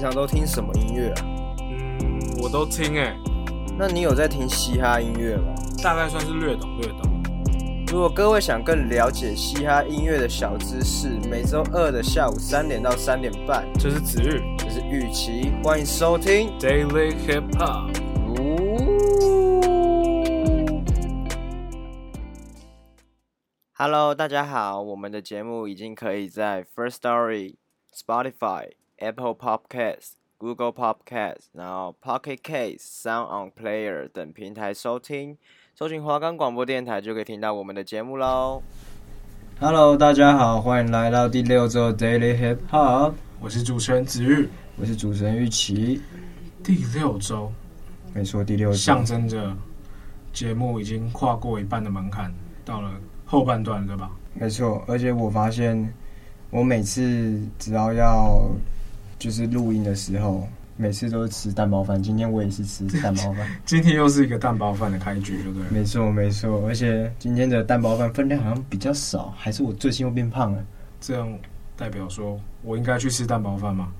平常都听什么音乐啊？嗯，我都听哎。那你有在听嘻哈音乐吗？大概算是略懂略懂。如果各位想更了解嘻哈音乐的小知识，每周二的下午三点到三点半，这是子玉，这是玉琪，欢迎收听 Daily Hip Hop。Hello，大家好，我们的节目已经可以在 First Story、Spotify、Apple Podcasts、Google Podcasts，然后 Pocket Casts、Sound On Player 等平台收听。搜寻华冈广播电台就可以听到我们的节目喽。Hello，大家好，欢迎来到第六周 Daily Hip Hop。我是主持人子玉，我是主持人玉琪。第六周，没错，第六周象征着节目已经跨过一半的门槛，到了后半段，对吧？没错，而且我发现，我每次只要要就是录音的时候。每次都是吃蛋包饭，今天我也是吃蛋包饭。今天又是一个蛋包饭的开局，对不对？没错，没错。而且今天的蛋包饭分量好像比较少，还是我最近又变胖了？这样代表说我应该去吃蛋包饭吗？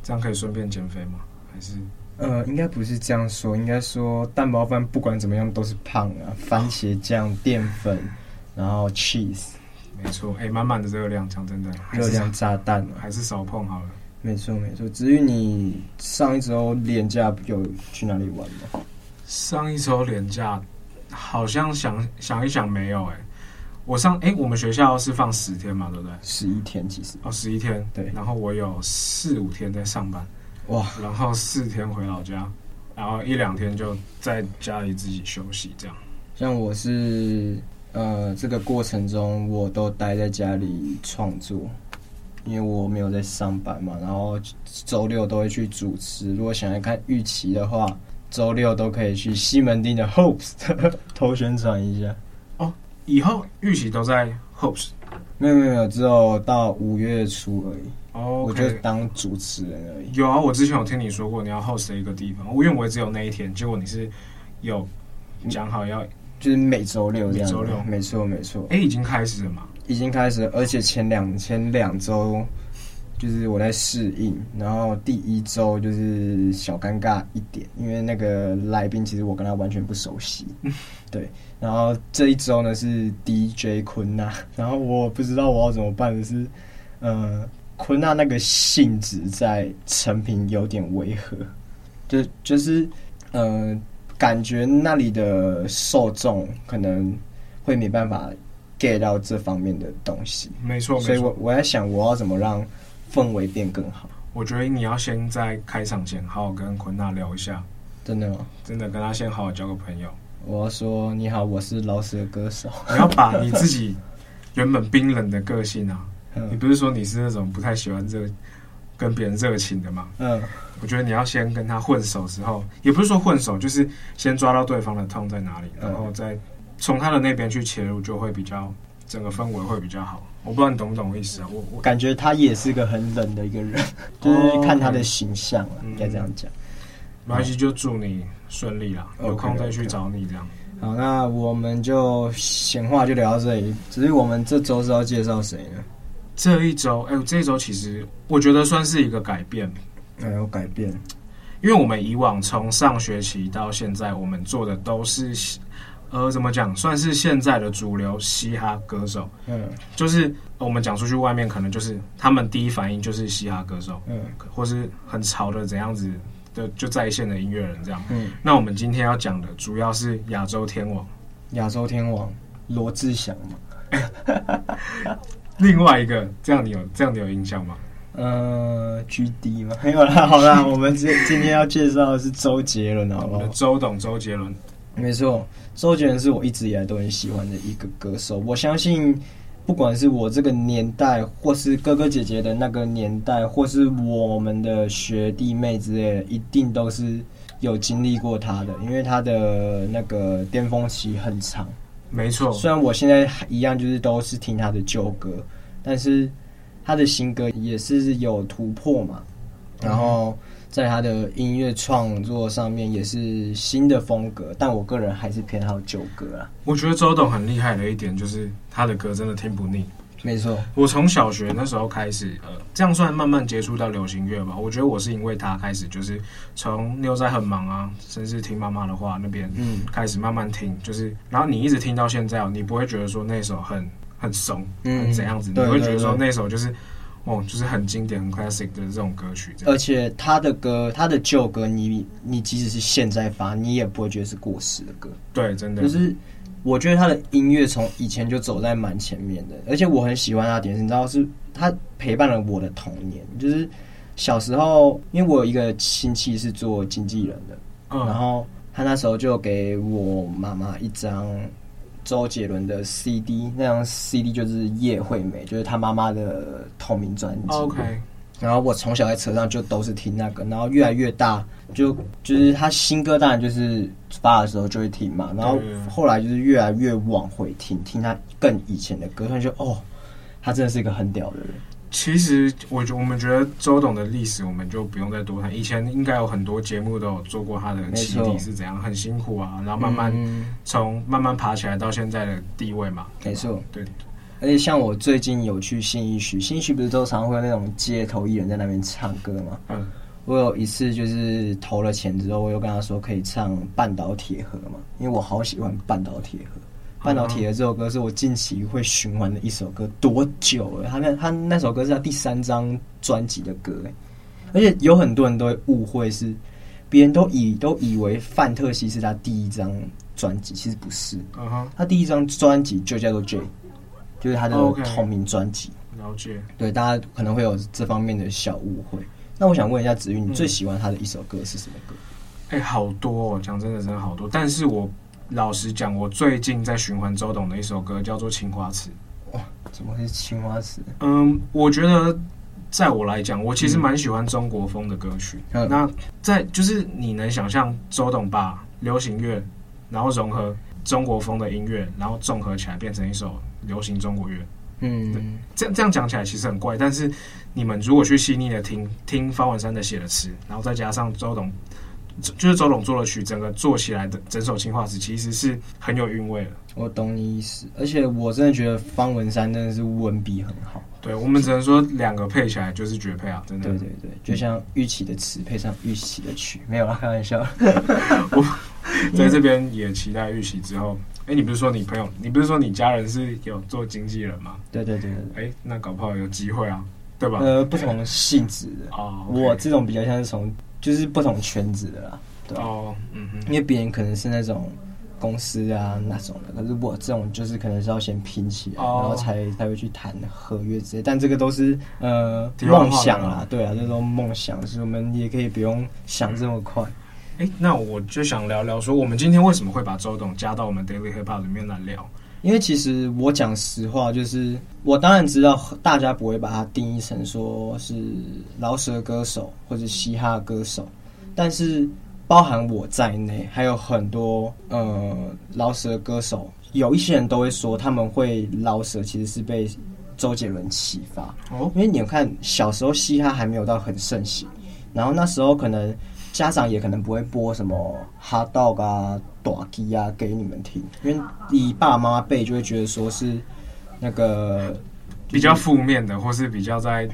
这样可以顺便减肥吗？还是？呃，应该不是这样说，应该说蛋包饭不管怎么样都是胖啊。番茄酱、淀粉，然后 cheese，没错，哎、欸，满满的热量，讲真的，热量炸弹，还是少碰好了。没错没错，至于你上一周连假有去哪里玩吗？上一周连假好像想想一想没有哎、欸，我上哎、欸、我们学校是放十天嘛，对不对？十一天其实哦，十一天对，然后我有四五天在上班哇，然后四天回老家，然后一两天就在家里自己休息这样。像我是呃这个过程中我都待在家里创作。因为我没有在上班嘛，然后周六都会去主持。如果想要看预期的话，周六都可以去西门町的 Hopes 偷宣传一下。哦，以后预期都在 Hopes？没有没有没有，只有到五月初而已。哦，我就当主持人而已。有啊，我之前有听你说过你要 host 一个地方，因为我也只有那一天，结果你是有讲好要，就是每周六这样。周六，没错没错。哎，已经开始了嘛？已经开始，而且前两前两周就是我在适应，然后第一周就是小尴尬一点，因为那个来宾其实我跟他完全不熟悉，对。然后这一周呢是 DJ 坤娜，然后我不知道我要怎么办的是，呃，坤娜那个性质在成品有点违和，就就是呃，感觉那里的受众可能会没办法。Get 到这方面的东西，没错，所以我我在想，我要怎么让氛围变更好？我觉得你要先在开场前好好跟坤娜聊一下，真的吗？真的跟他先好好交个朋友。我要说你好，我是老师的歌手。你要把你自己原本冰冷的个性啊，你不是说你是那种不太喜欢热跟别人热情的吗？嗯，我觉得你要先跟他混熟之后，也不是说混熟，就是先抓到对方的痛在哪里，然后再。从他的那边去切入，就会比较整个氛围会比较好。我不知道你懂不懂我意思啊？我我感觉他也是个很冷的一个人，就是看他的形象了，应该这样讲。没关系，就祝你顺利啦，有空再去找你这样。好，那我们就闲话就聊到这里。只是我们这周是要介绍谁呢？这一周，哎，这一周其实我觉得算是一个改变。哎有改变，因为我们以往从上学期到现在，我们做的都是。呃，怎么讲？算是现在的主流嘻哈歌手。嗯，就是我们讲出去外面，可能就是他们第一反应就是嘻哈歌手。嗯，或是很潮的怎样子的就在线的音乐人这样。嗯，那我们今天要讲的主要是亚洲天王，亚洲天王罗志祥嘛。另外一个，这样你有这样你有印象吗？呃，GD 吗？没有啦，好啦，我们今今天要介绍的是周杰伦，好不好？周董，周杰伦。没错，周杰伦是我一直以来都很喜欢的一个歌手。我相信不管是我这个年代，或是哥哥姐姐的那个年代，或是我们的学弟妹之类的，一定都是有经历过他的，因为他的那个巅峰期很长。没错，虽然我现在一样就是都是听他的旧歌，但是他的新歌也是有突破嘛。然后在他的音乐创作上面也是新的风格，但我个人还是偏好旧歌啊。我觉得周董很厉害的一点就是他的歌真的听不腻。没错，我从小学那时候开始，呃，这样算慢慢接触到流行乐吧。我觉得我是因为他开始，就是从牛仔很忙啊，甚至听妈妈的话那边，嗯，开始慢慢听，就是，然后你一直听到现在哦，你不会觉得说那首很很怂，嗯，很怎样子，你会觉得说那首就是，哦，就是很经典、很 classic 的这种歌曲。而且他的歌，他的旧歌，你你即使是现在发，你也不会觉得是过时的歌。对，真的就是。我觉得他的音乐从以前就走在蛮前面的，而且我很喜欢他点，你知道是他陪伴了我的童年。就是小时候，因为我有一个亲戚是做经纪人的，嗯，然后他那时候就给我妈妈一张周杰伦的 CD，那张 CD 就是《叶惠美》，就是他妈妈的同名专辑。OK。然后我从小在车上就都是听那个，然后越来越大，就就是他新歌当然就是发的时候就会听嘛，然后后来就是越来越往回听，听他更以前的歌，他就哦，他真的是一个很屌的人。其实我觉我们觉得周董的历史我们就不用再多谈，以前应该有很多节目都有做过他的起底是怎样，很辛苦啊，然后慢慢从慢慢爬起来到现在的地位嘛。没错，对。而且像我最近有去新义区，新义区不是都常会有那种街头艺人在那边唱歌吗？嗯，我有一次就是投了钱之后，我又跟他说可以唱《半岛铁盒》嘛，因为我好喜欢《半岛铁盒》。《半导体的》这首歌是我近期会循环的一首歌，多久了？他那他那首歌是他第三张专辑的歌，而且有很多人都会误会是，别人都以都以为《范特西》是他第一张专辑，其实不是。嗯哼，他第一张专辑就叫做《J》。就是他的同名专辑，了解。对，大家可能会有这方面的小误会。那我想问一下子玉，你最喜欢他的一首歌是什么歌？哎、欸，好多哦，讲真的，真的好多。但是我老实讲，我最近在循环周董的一首歌，叫做《青花瓷》。哇，怎么会是青花瓷？嗯，我觉得，在我来讲，我其实蛮喜欢中国风的歌曲。嗯、那在就是你能想象周董把流行乐，然后融合中国风的音乐，然后综合起来变成一首。流行中国乐，嗯，对，这样这样讲起来其实很怪，但是你们如果去细腻的听听方文山的写的词，然后再加上周董，就是周董做的曲，整个做起来的整首青花瓷其实是很有韵味的。我懂你意思，而且我真的觉得方文山真的是文笔很好。对，我们只能说两个配起来就是绝配啊，真的。对对对，就像玉琪的词配上玉琪的曲，没有啦，开玩笑。我在这边也期待玉琪之后。哎、欸，你不是说你朋友，你不是说你家人是有做经纪人吗？对对对对。哎、欸，那搞不好有机会啊，对吧？呃，不同性质的哦。Oh, okay. 我这种比较像是从就是不同圈子的啦。对哦，oh, 嗯哼。因为别人可能是那种公司啊那种的，可是我这种就是可能是要先拼起来，oh. 然后才才会去谈合约之类。但这个都是呃梦想啦，对啊，这种梦想，所以我们也可以不用想这么快。哎、欸，那我就想聊聊说，我们今天为什么会把周董加到我们 Daily Hip Hop 里面来聊？因为其实我讲实话，就是我当然知道大家不会把它定义成说是饶舌歌手或者嘻哈歌手，但是包含我在内，还有很多呃饶舌歌手，有一些人都会说他们会饶舌，其实是被周杰伦启发哦。因为你看小时候嘻哈还没有到很盛行，然后那时候可能。家长也可能不会播什么 Hot Dog 啊、短鸡啊给你们听，因为你爸妈辈就会觉得说是那个比较负面的，或是比较在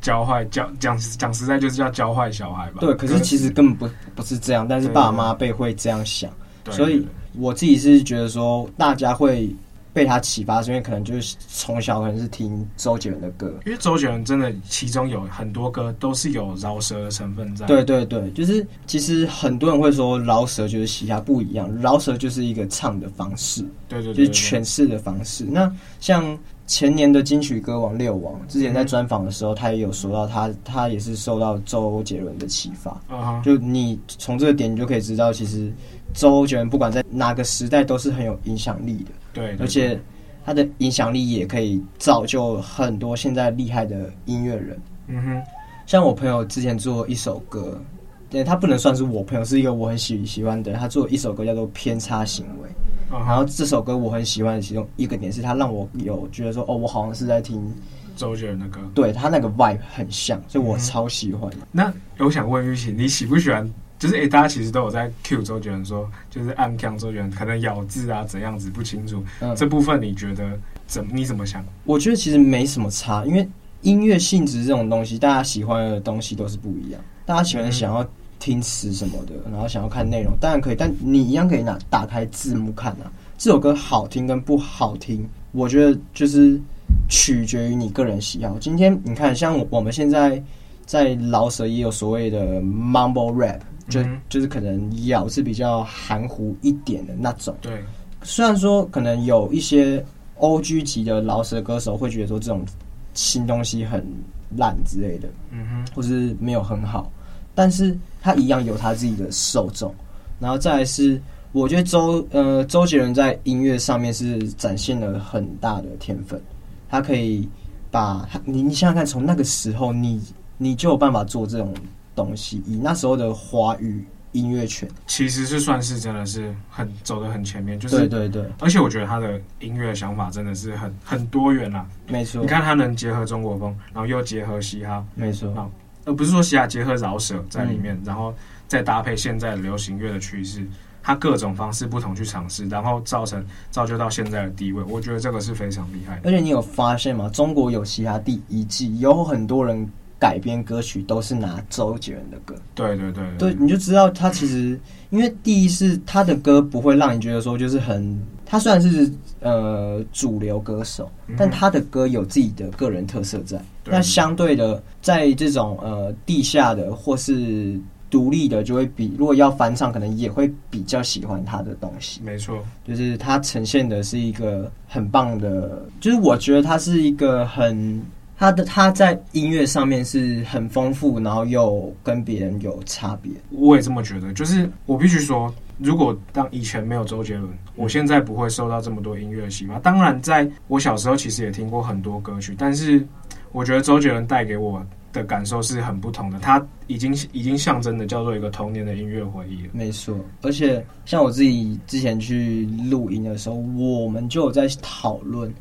教坏教讲讲实在就是叫教坏小孩吧。对，可是其实根本不不是这样，但是爸妈辈会这样想，所以我自己是觉得说大家会。被他启发，是因为可能就是从小可能是听周杰伦的歌，因为周杰伦真的其中有很多歌都是有饶舌的成分在。对对对，就是其实很多人会说饶舌就是嘻哈不一样，饶舌就是一个唱的方式，对对，对，就是诠释的方式。那像前年的金曲歌王六王，之前在专访的时候，他也有说到他他也是受到周杰伦的启发。Uh huh. 就你从这个点，你就可以知道，其实周杰伦不管在哪个时代都是很有影响力的。对，对，对，而且他的影响力也可以造就很多现在厉害的音乐人。嗯哼，像我朋友之前做一首歌，对，他不能算是我朋友，是一个我很喜喜欢的人。他做一首歌叫做《偏差行为》，然后这首歌我很喜欢的其中一个点是，他让我有觉得说，哦，我好像是在听周杰伦的歌，对他那个 vibe 很像，所以我超喜欢。那我想问郁祺，你喜不喜欢？就是诶、欸，大家其实都有在 cue 周杰伦说，就是暗呛周杰伦，可能咬字啊怎样子不清楚。嗯，这部分你觉得怎你怎么想？我觉得其实没什么差，因为音乐性质这种东西，大家喜欢的东西都是不一样。大家喜欢想要听词什么的，然后想要看内容，当然可以，但你一样可以拿打开字幕看啊。这首歌好听跟不好听，我觉得就是取决于你个人喜好。今天你看，像我们现在在饶舌也有所谓的 mumble rap。就就是可能咬是比较含糊一点的那种。对，虽然说可能有一些 OG 级的饶舌歌手会觉得说这种新东西很烂之类的，嗯哼，或是没有很好，但是他一样有他自己的受众。然后再来是，我觉得周呃周杰伦在音乐上面是展现了很大的天分，他可以把他你你想想看，从那个时候你你就有办法做这种。东西以那时候的华语音乐圈，其实是算是真的是很走得很前面，就是对对对，而且我觉得他的音乐想法真的是很很多元啦，没错。你看他能结合中国风，然后又结合嘻哈，没错啊，而不是说嘻哈结合饶舌在里面，嗯，然后再搭配现在的流行乐的趋势，他各种方式不同去尝试，然后造成造就到现在的地位，我觉得这个是非常厉害的。而且你有发现吗？中国有嘻哈第一季有很多人。改编歌曲都是拿周杰伦的歌，对对对对，对，你就知道他其实，因为第一是他的歌不会让你觉得说就是很，他虽然是呃主流歌手，但他的歌有自己的个人特色在。那相对的，在这种呃地下的或是独立的，就会比如果要翻唱，可能也会比较喜欢他的东西。没错，就是他呈现的是一个很棒的，就是我觉得他是一个很。他的他在音乐上面是很丰富，然后又跟别人有差别。我也这么觉得，就是我必须说，如果当以前没有周杰伦，我现在不会受到这么多音乐的启发。当然，在我小时候其实也听过很多歌曲，但是我觉得周杰伦带给我的感受是很不同的。他已经已经象征的叫做一个童年的音乐回忆了。没错，而且像我自己之前去录音的时候，我们就有在讨论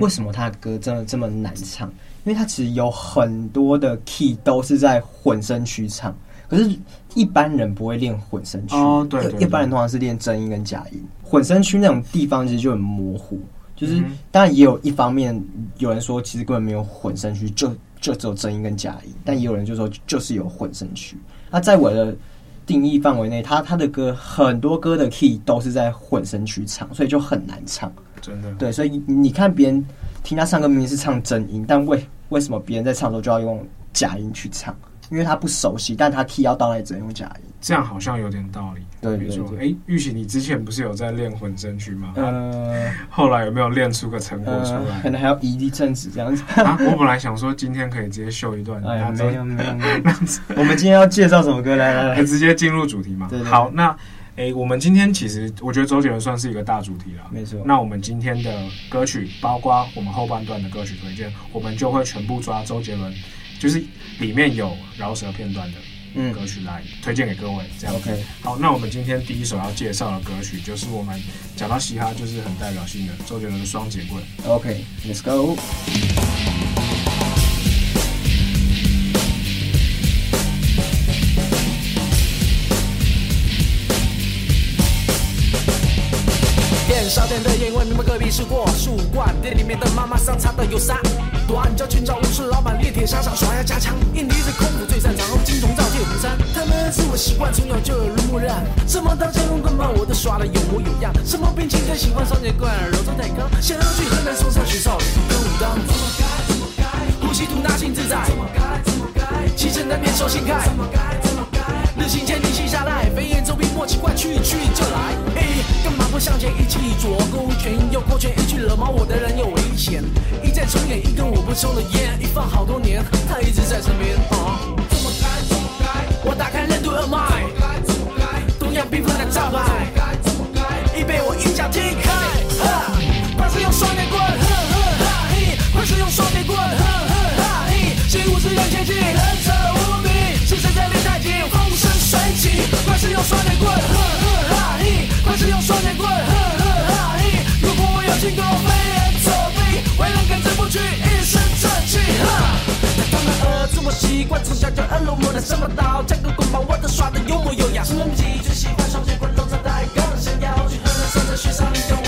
为什么他的歌真的这么难唱。因为他其实有很多的 key 都是在混声区唱，可是一般人不会练混声区。哦，对，一般人通常是练真音跟假音。混声区那种地方其实就很模糊，就是当然也有一方面有人说其实根本没有混声区，就就只有真音跟假音。但也有人就说就是有混声区。那在我的定义范围内，他他的歌很多歌的 key 都是在混声区唱，所以就很难唱。真的。对，所以你看别人。听他唱歌明明是唱真音，但为为什么别人在唱的时候就要用假音去唱？因为他不熟悉，但他 key 要到那只能用假音。这样好像有点道理。对，没错。哎，玉玺，你之前不是有在练混声区吗？呃，后来有没有练出个成果出来？呃、可能还要移一阵子这样子。啊，我本来想说今天可以直接秀一段。哎呀，没有没有没有。我们今天要介绍什么歌？来来来，直接进入主题嘛。对对对，好，那。哎、欸，我们今天其实我觉得周杰伦算是一个大主题了，没错。那我们今天的歌曲，包括我们后半段的歌曲推荐，我们就会全部抓周杰伦，就是里面有饶舌片段的歌曲来推荐给各位。这样 OK。好，那我们今天第一首要介绍的歌曲，就是我们讲到嘻哈，就是很代表性的周杰伦的《双截棍》。OK，Let's go。烧店的烟味，明白隔壁是过树冠。店里面的妈妈桑擦的有三？短脚寻找武士老板，练铁沙场耍呀家枪。印尼的功夫最擅长，金铜罩铁虎山。他们是我习惯，从小就耳濡目染。什么刀剑棍棍棒，我都耍的有模有样。什么兵器最喜欢双截棍，柔中带刚。想要去河南嵩山学少林跟武当。怎么改？怎么改？呼吸吐纳心自在。怎么改？怎么改？气沉丹田手心开。怎么改？自行车你细下来飞檐走壁莫奇怪去去就来干嘛不向前一起左勾拳右勾拳一句惹毛我的人有危险一再重演一根我不抽的烟一放好多年他一直在身边啊怎么该怎么开我打开任督二脉怎么开怎么开东亚缤纷的招牌怎么开怎么开已被我一脚踢开快使用双截棍哼哼哈嘿快使用双截棍哼哼哈嘿习武之人切记是用双截棍，呵呵哈嘿，快使用双截棍，呵呵哈嘿。如果我要进攻，飞檐走壁，为了跟着不去，一身正气。哈，他们儿子我习惯，从小就耳濡目染，什么刀枪棍棒，我都耍得有模有样。什么龙机最喜欢双截棍，龙爪带杠，想要去狠狠山在雪上，你就。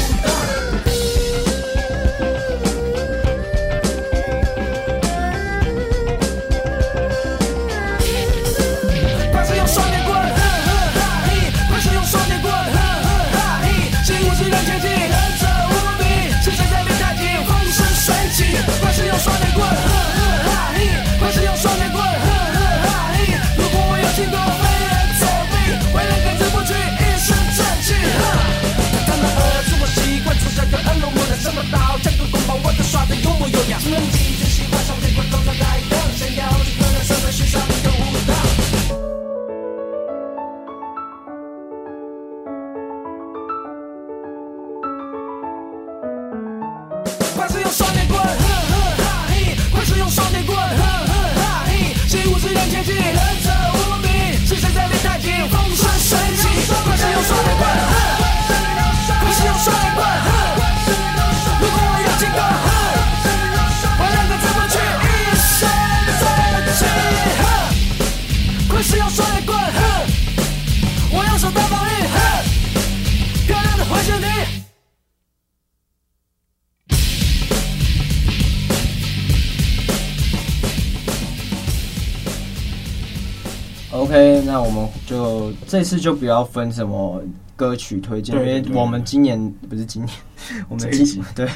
这次就不要分什么歌曲推荐，因为我们今年不是今年，我们这一集 对，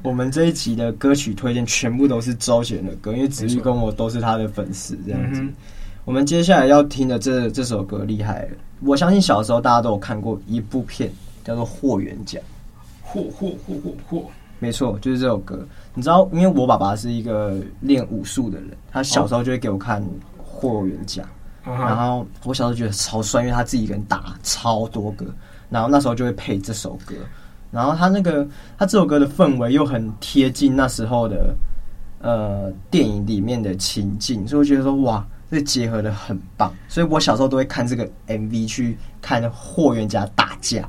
我们这一集的歌曲推荐全部都是周杰伦的歌，因为子玉跟我都是他的粉丝，这样子。我们接下来要听的这这首歌厉害了，我相信小时候大家都有看过一部片，叫做《霍元甲》。霍霍霍霍霍，没错，就是这首歌。你知道，因为我爸爸是一个练武术的人，他小时候就会给我看《霍元甲》。然后我小时候觉得超帅，因为他自己一个人打超多个，然后那时候就会配这首歌，然后他那个他这首歌的氛围又很贴近那时候的呃电影里面的情境，所以我觉得说哇，这结合的很棒，所以我小时候都会看这个 MV 去看霍元甲打架，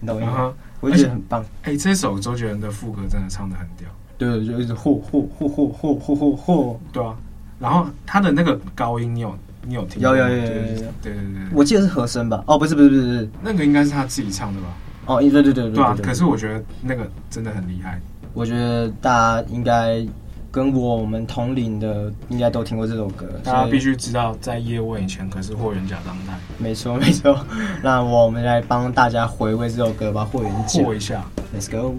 你懂吗？我就觉得很棒。哎，这首周杰伦的副歌真的唱的很屌，对，就一直霍霍霍霍霍霍霍霍，对啊，然后他的那个高音你有。你有听？有有有有有，对对对，我记得是和声吧？哦，不是不是不是不是，那个应该是他自己唱的吧？哦，对对对对对啊！可是我觉得那个真的很厉害。我觉得大家应该跟我们同龄的，应该都听过这首歌。大家必须知道，在叶问以前可是霍元甲当代。没错没错，那我们来帮大家回味这首歌吧，霍元甲。过一下，Let's go。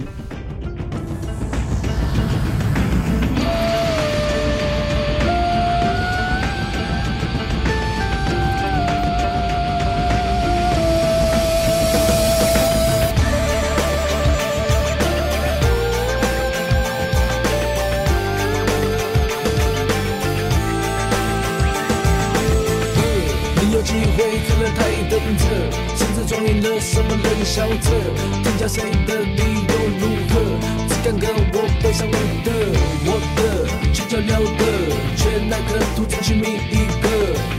那个土子去觅一个，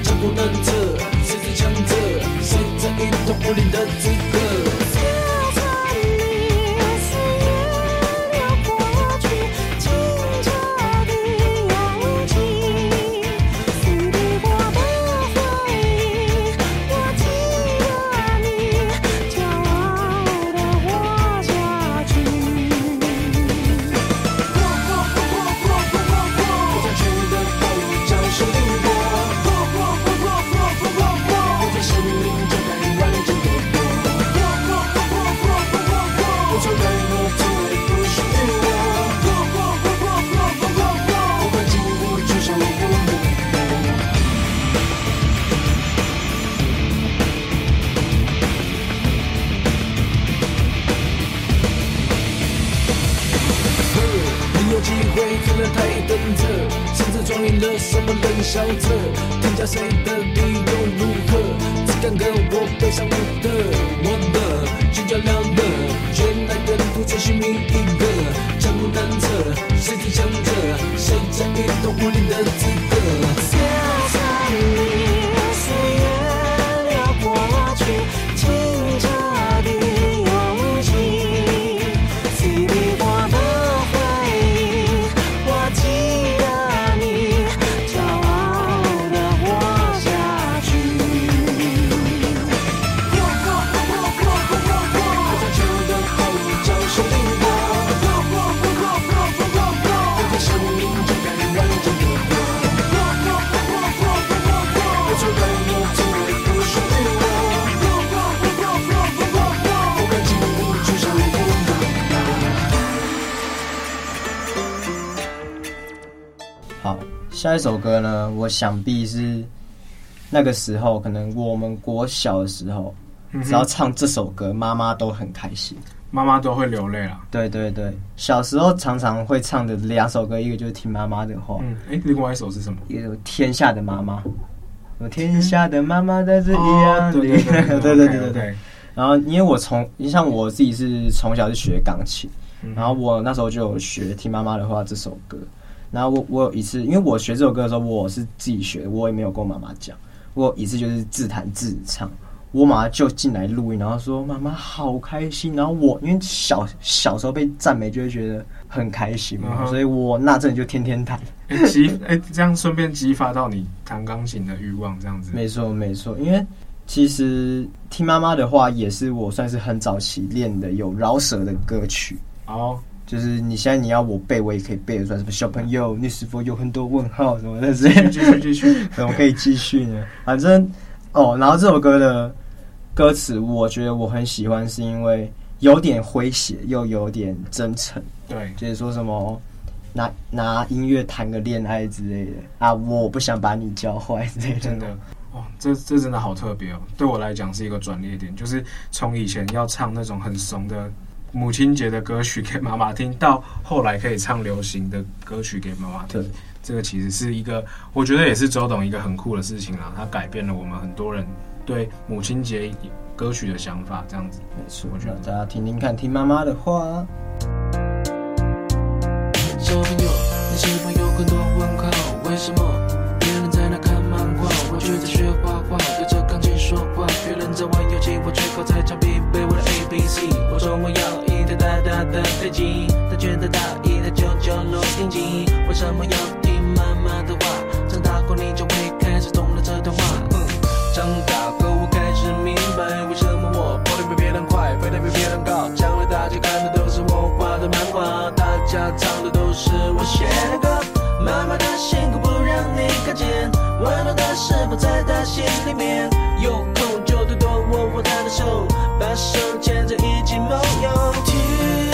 枪不能测，谁是强者，谁在一统武林的会可能太等着，甚至装订了什么冷笑着，添加谁的理由如何？只敢跟我背上我的，我的全家了的，原来的独自寻觅一个，江无难测，谁最强者？谁占一头武林的资格？谁在你？下一首歌呢，我想必是那个时候，可能我们国小的时候，嗯、只要唱这首歌，妈妈都很开心，妈妈都会流泪了。对对对，小时候常常会唱的两首歌，一个就是听妈妈的话，嗯，哎，另外一首是什么？一个《天下的妈妈》，我天下的妈妈在这里，对对对对对 对对。然后，因为我从，你像我自己是从小就学钢琴。然后我那时候就有学听妈妈的话这首歌，然后我我有一次，因为我学这首歌的时候我是自己学，我也没有跟我妈妈讲，我有一次就是自弹自唱，我妈妈就进来录音，然后说妈妈好开心，然后我因为小小时候被赞美就会觉得很开心嘛，嗯、所以我那阵就天天弹，激哎这样顺便激发到你弹钢琴的欲望，这样子。没错没错，因为其实听妈妈的话也是我算是很早期练的有饶舌的歌曲。好，oh. 就是你现在你要我背，我也可以背得出来。什么小朋友，你是否有很多问号什么的？继续继续继续，怎么可以继续呢？反正哦，然后这首歌的歌词，我觉得我很喜欢，是因为有点诙谐，又有点真诚。对，就是说什么拿拿音乐谈个恋爱之类的啊，我不想把你教坏之类的。真的哦，这这真的好特别哦，对我来讲是一个转捩点，就是从以前要唱那种很怂的。母亲节的歌曲给妈妈听，到后来可以唱流行的歌曲给妈妈听，对这个其实是一个，我觉得也是周董一个很酷的事情啦。他改变了我们很多人对母亲节歌曲的想法，这样子。没错，我觉得大家听听看，听妈妈的话。小朋友，你是否有很多问号？为什么别人在那看漫画，我却在学画画，对着钢琴说话？别人在玩游戏，我却靠在墙壁背我的 A B C。我说我要。的飞机，他觉得大意，他就就落定机。为什么要听妈妈的话？长大后你就会开始懂了这段话。嗯，长大后我开始明白，为什么我跑得比别人快，飞得比别人高。将来大家看的都是我画的漫画，大家唱的都是我写的歌。妈妈的辛苦不让你看见，温暖的时候在她心里面。有空就多多握握她的手，把手牵着一起梦游。听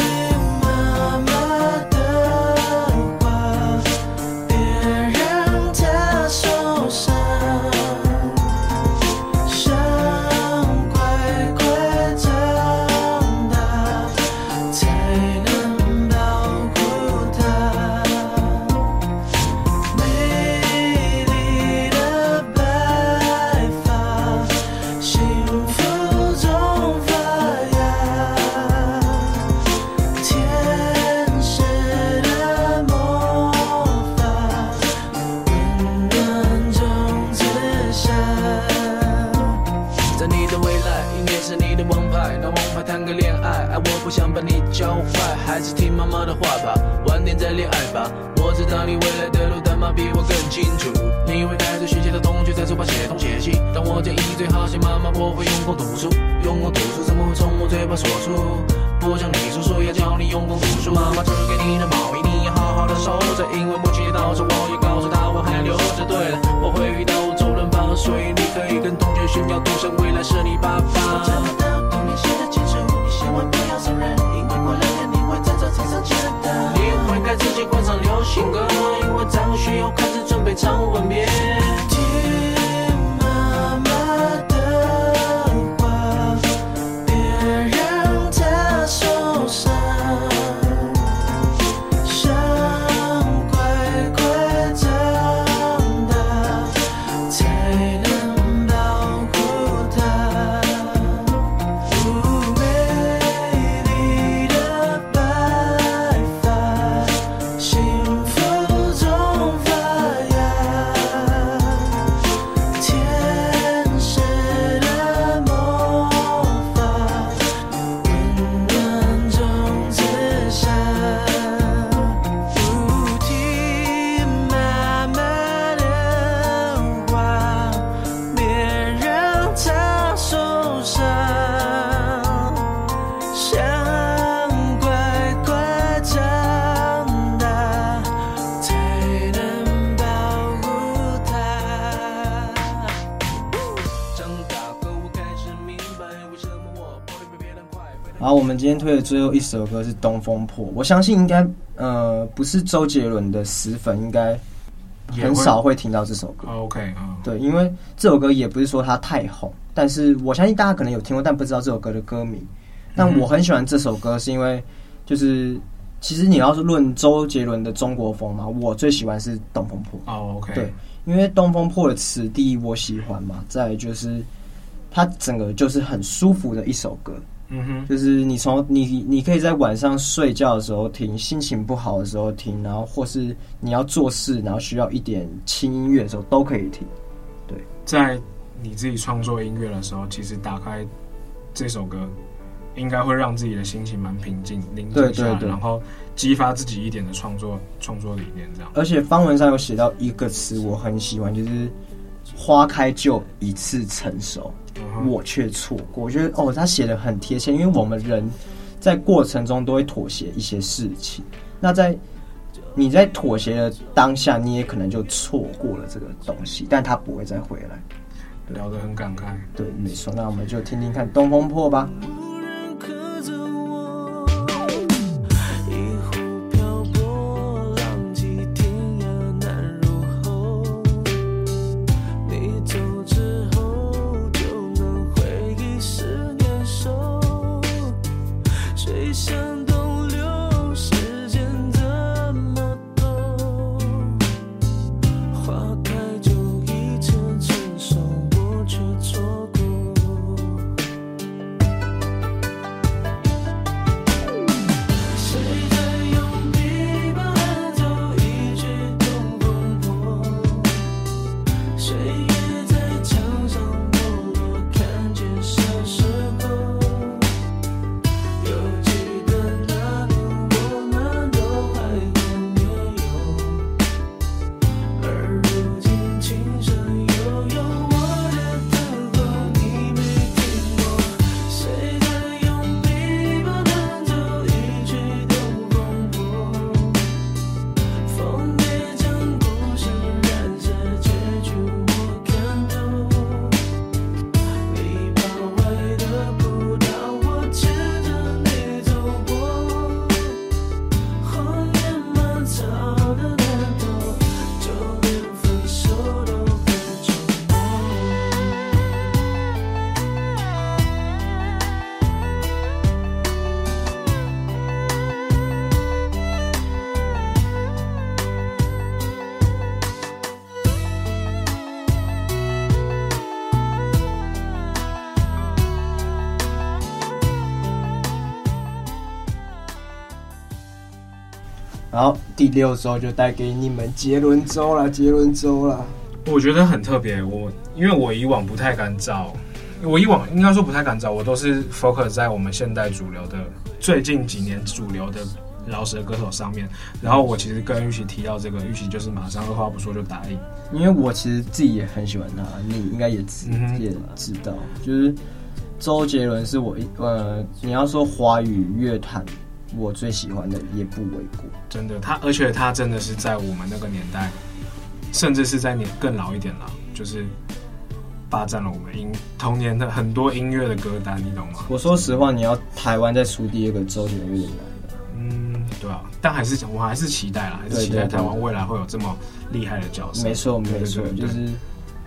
唱完别。今天推的最后一首歌是《东风破》，我相信应该呃不是周杰伦的死粉应该很少会听到这首歌。OK 啊，对，因为这首歌也不是说它太红，但是我相信大家可能有听过，但不知道这首歌的歌名。但我很喜欢这首歌，是因为就是其实你要是论周杰伦的中国风嘛，我最喜欢是《东风破》。哦，OK，对，因为《东风破》的词第一我喜欢嘛，再来就是它整个就是很舒服的一首歌。嗯哼，就是你从你你可以在晚上睡觉的时候听，心情不好的时候听，然后或是你要做事，然后需要一点轻音乐的时候都可以听。对，在你自己创作音乐的时候，其实打开这首歌，应该会让自己的心情蛮平静、宁静下来，然后激发自己一点的创作创作理念这样。而且方文山有写到一个词，我很喜欢，就是“花开就一次成熟”。我却错过，我觉得哦，他写的很贴切，因为我们人在过程中都会妥协一些事情。那在你在妥协的当下，你也可能就错过了这个东西，但他不会再回来。聊得很感慨，对，没错。那我们就听听看《东风破》吧。第六周就带给你们杰伦周了，杰伦周了。我觉得很特别，我因为我以往不太敢找，我以往应该说不太敢找，我都是 focus 在我们现代主流的最近几年主流的饶舌歌手上面。然后我其实跟玉琪提到这个，玉琪就是马上二话不说就答应，因为我其实自己也很喜欢他，你应该也知、嗯、也知道，就是周杰伦是我一呃，你要说华语乐坛。我最喜欢的也不为过，真的，他而且他真的是在我们那个年代，甚至是在年更老一点了，就是霸占了我们音童年的很多音乐的歌单，你懂吗？我说实话，你要台湾再出第二个周杰伦有点难。嗯，对啊，但还是我还是期待啦，还是期待台湾未来会有这么厉害的角色。没错，没错，就是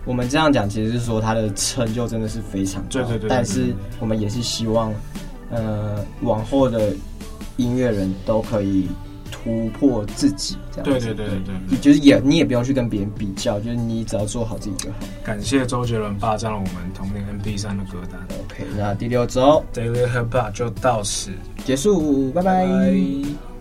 我们这样讲，其实是说他的成就真的是非常高，对对对，但是我们也是希望，呃，往后的。音乐人都可以突破自己，这样子。对对对对对，对，就是也你也不用去跟别人比较，就是你只要做好自己就好。感谢周杰伦霸占了我们童年 M P 三的歌单。OK，那第六周 Daily Hip Hop 就到此结束，拜拜。拜拜。